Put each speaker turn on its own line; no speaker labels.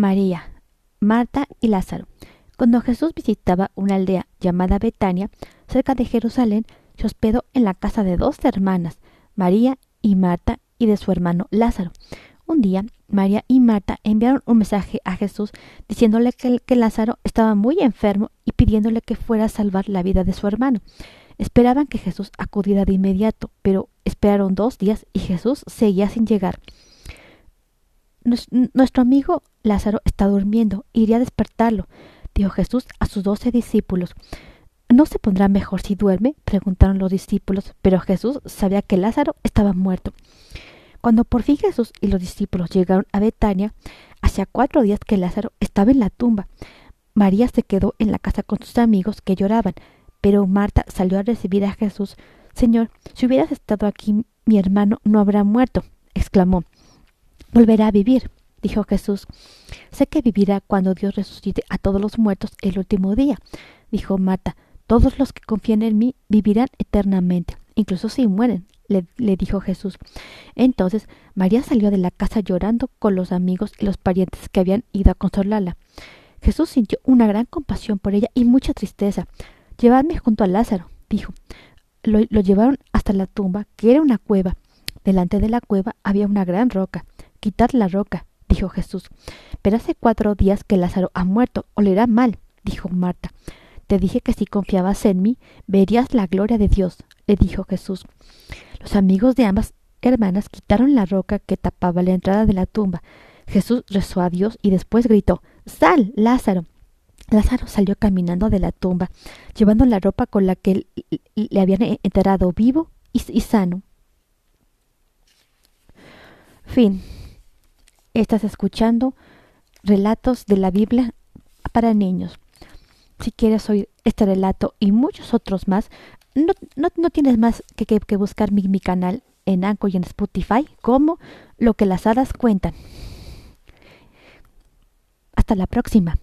María, Marta y Lázaro. Cuando Jesús visitaba una aldea llamada Betania, cerca de Jerusalén, se hospedó en la casa de dos hermanas, María y Marta, y de su hermano Lázaro. Un día, María y Marta enviaron un mensaje a Jesús diciéndole que, Lázaro estaba muy enfermo y pidiéndole que fuera a salvar la vida de su hermano. Esperaban que Jesús acudiera de inmediato, pero esperaron dos días y Jesús seguía sin llegar. Nuestro amigo Lázaro está durmiendo, iré a despertarlo, dijo Jesús a sus doce discípulos. ¿No se pondrá mejor si duerme? preguntaron los discípulos, pero Jesús sabía que Lázaro estaba muerto. Cuando por fin Jesús y los discípulos llegaron a Betania, hacía cuatro días que Lázaro estaba en la tumba. María se quedó en la casa con sus amigos que lloraban, pero Marta salió a recibir a Jesús. Señor, si hubieras estado aquí, mi hermano no habrá muerto, exclamó. Volverá a vivir, dijo Jesús. Sé que vivirá cuando Dios resucite a todos los muertos el último día, dijo Marta. Todos los que confían en mí vivirán eternamente, incluso si mueren, le, le, dijo Jesús. Entonces María salió de la casa llorando con los amigos y los parientes que habían ido a consolarla. Jesús sintió una gran compasión por ella y mucha tristeza. Llevadme junto a Lázaro, dijo. Lo, lo llevaron hasta la tumba, que era una cueva. Delante de la cueva había una gran roca. Quitad la roca, dijo Jesús. Pero hace cuatro días que Lázaro ha muerto, olerá mal, dijo Marta. Te dije que si confiabas en mí, verías la gloria de Dios, le dijo Jesús. Los amigos de ambas hermanas quitaron la roca que tapaba la entrada de la tumba. Jesús rezó a Dios y después gritó Sal, Lázaro. Lázaro salió caminando de la tumba, llevando la ropa con la que le habían enterrado vivo y, sano. Fin. Estás escuchando relatos de la Biblia para niños. Si quieres oír este relato y muchos otros más, no, no, tienes más que, que, buscar mi, mi, canal en Anchor y en Spotify como Lo que las hadas cuentan. Hasta la próxima.